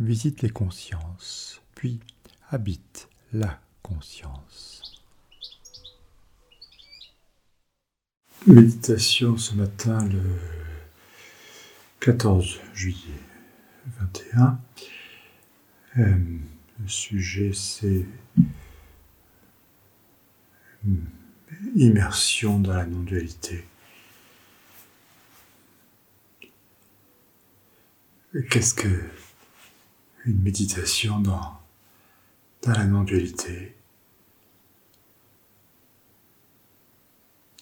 visite les consciences, puis habite la conscience. Méditation ce matin le 14 juillet 21. Euh, le sujet c'est immersion dans la non-dualité. Qu'est-ce que une méditation dans, la non-dualité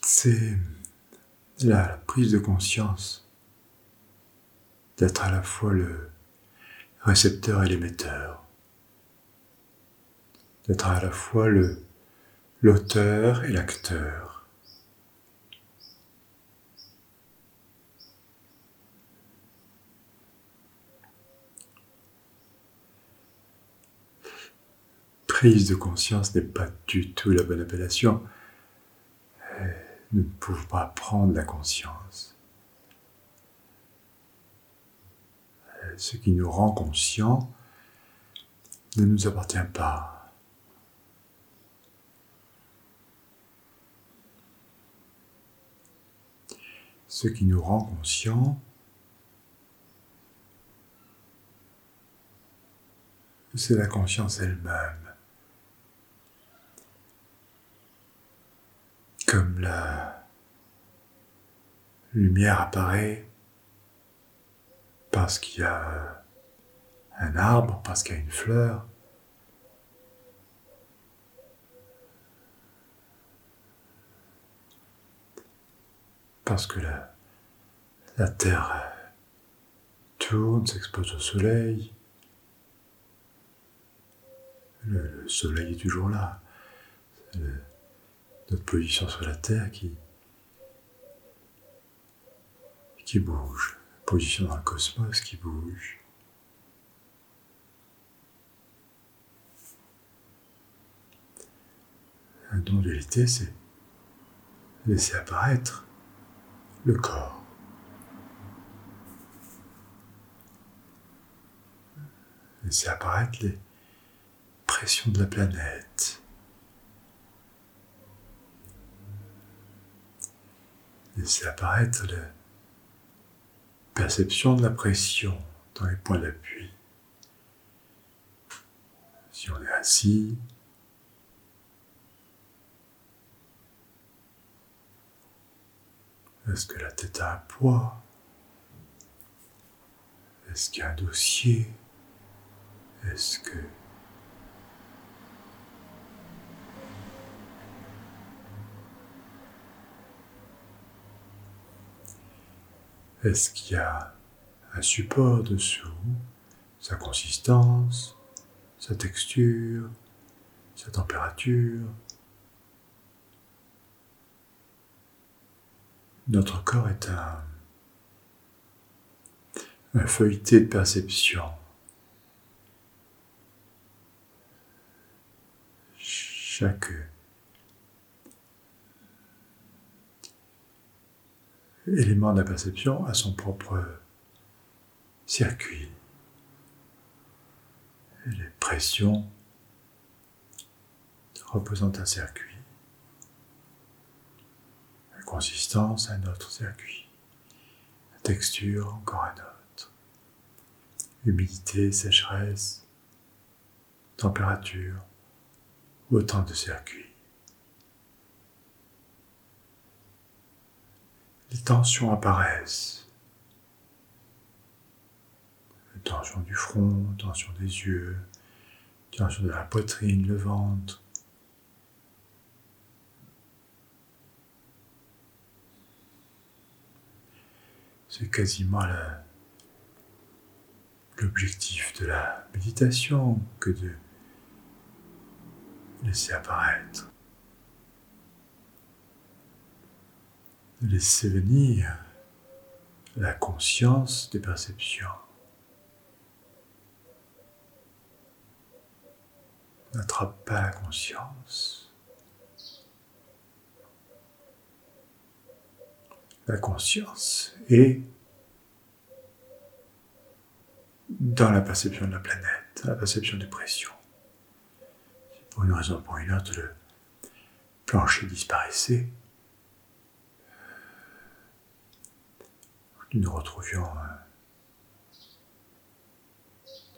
C'est la prise de conscience d'être à la fois le récepteur et l'émetteur, d'être à la fois l'auteur et l'acteur. Prise de conscience n'est pas du tout la bonne appellation. Euh, nous ne pouvons pas prendre la conscience. Euh, ce qui nous rend conscient ne nous appartient pas. ce qui nous rend conscient c'est la conscience elle-même. Comme la lumière apparaît parce qu'il y a un arbre, parce qu'il y a une fleur, parce que la, Terre tourne, s'expose au Soleil. Le, Soleil est toujours là. Notre position sur la Terre qui, qui bouge. Position dans le cosmos qui bouge. De l'été, c'est laisser apparaître le corps. Laissez apparaître les pressions de la planète. Laissez apparaître la perception de la pression dans les points d'appui. Si on est assis, Est-ce que la tête a un poids? Est-ce qu'il y a un dossier? Est-ce que... Est-ce qu'il y a un support dessous? Sa consistance, sa texture, sa température Notre corps est un, feuilleté de perception. Chaque élément de la perception a son propre circuit. les pressions représentent un circuit consistance, un autre circuit. La texture, encore un autre. Humidité, sécheresse, température, autant de circuits. Les tensions apparaissent. tension du front, tension des yeux, tension de la poitrine, le ventre, c'est quasiment l'objectif de la méditation que de laisser apparaître, de laisser venir la conscience des perceptions. N'attrape pas la conscience. La conscience est dans la perception de la planète, la perception des pressions. pour une raison ou pour une autre, le plancher disparaissait, nous nous retrouvions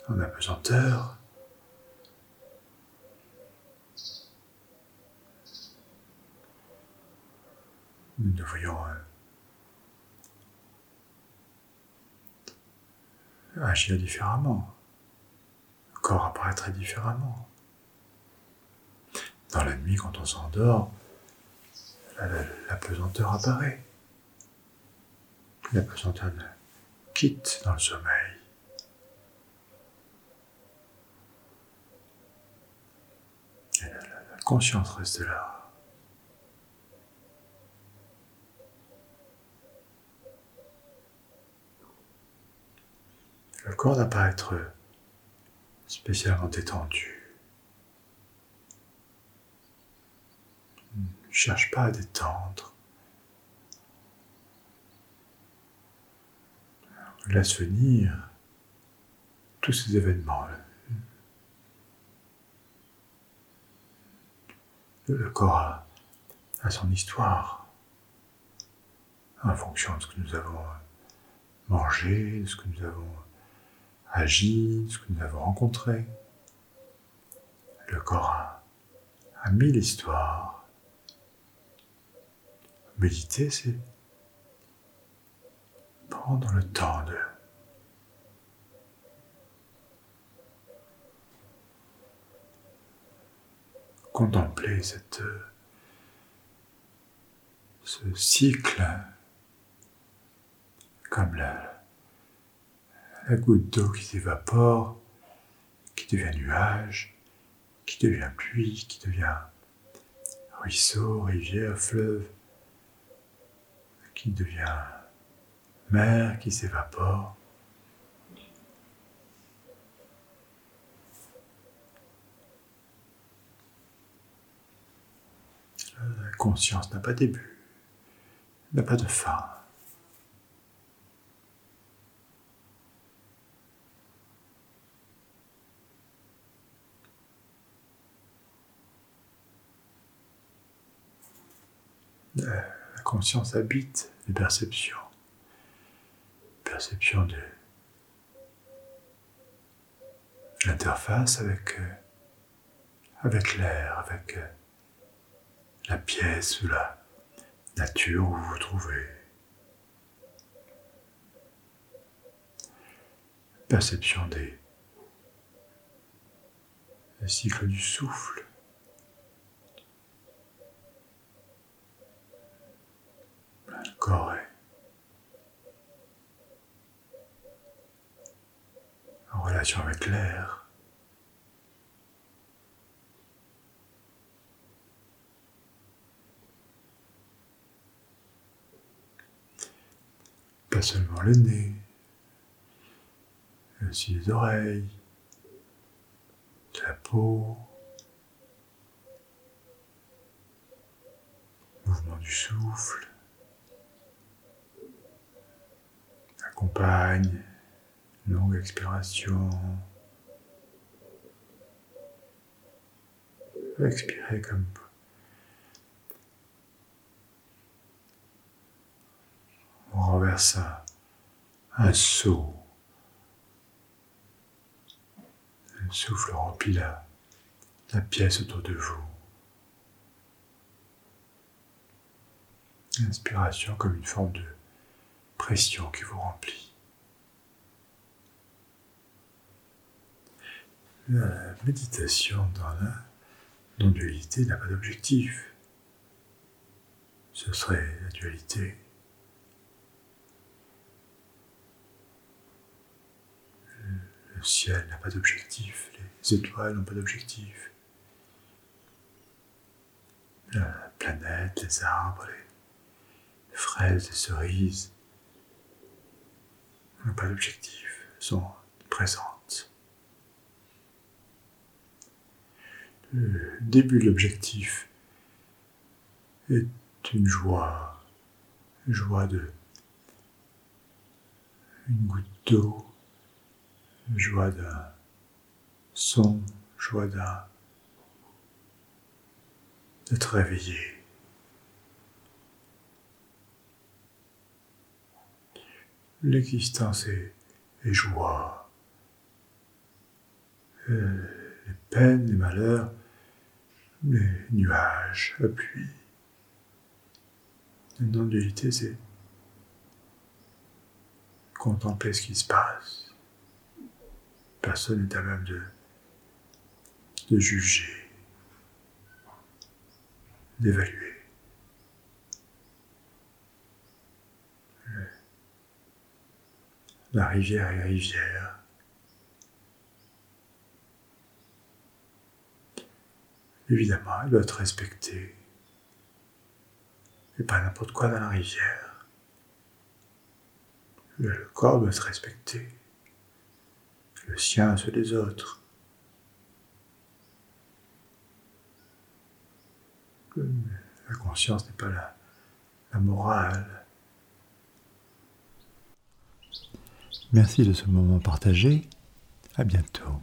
en apesanteur. Nous devrions agir différemment. Le corps apparaîtrait différemment. Dans la nuit, quand on s'endort, la, pesanteur apparaît. La pesanteur quitte dans le sommeil. la conscience reste là. Le corps n'a pas à être spécialement détendu. Ne cherche pas à détendre. Venir tous ces événements. Le corps a, son histoire en fonction de ce que nous avons mangé, de ce que nous avons agi, ce que nous avons rencontré. Le corps a, a mis l'histoire. Méditer, c'est prendre le temps de contempler cette, ce cycle comme la, la goutte d'eau qui s'évapore, qui devient nuage, qui devient pluie, qui devient ruisseau, rivière, fleuve, qui devient mer, qui s'évapore. La conscience n'a pas de début, n'a pas de fin. la conscience habite les perceptions. Perception de l'interface avec, euh, avec l'air, avec euh, la pièce ou la nature où vous vous trouvez. Perception des, cycles du souffle. Relation avec l'air. Pas seulement le nez, mais aussi les oreilles, la peau, mouvement du souffle. Accompagne, longue expiration. Expirez comme on renverse un, un souffle remplit la, la pièce autour de vous. Inspiration comme une forme de pression qui vous remplit. La méditation dans la non-dualité n'a pas d'objectif. Ce serait la dualité. Le ciel n'a pas d'objectif, les étoiles n'ont pas d'objectif. La planète, les arbres, les fraises, les cerises n'ont pas d'objectif, sont présentes. Le début de l'objectif est une joie, une joie de une goutte d'eau, joie d'un son, joie d'un d'être réveillé. L'existence est, joie. Euh, les peines, les malheurs, les nuages, la pluie. La non-dualité, c'est contempler ce qui se passe. Personne n'est à même de, de juger, d'évaluer. La rivière est rivière. Évidemment, elle doit être respectée. Et pas n'importe quoi dans la rivière. Le corps doit se respecter. Le sien, ceux des autres. La conscience n'est pas la, la morale. Merci de ce moment partagé. À bientôt.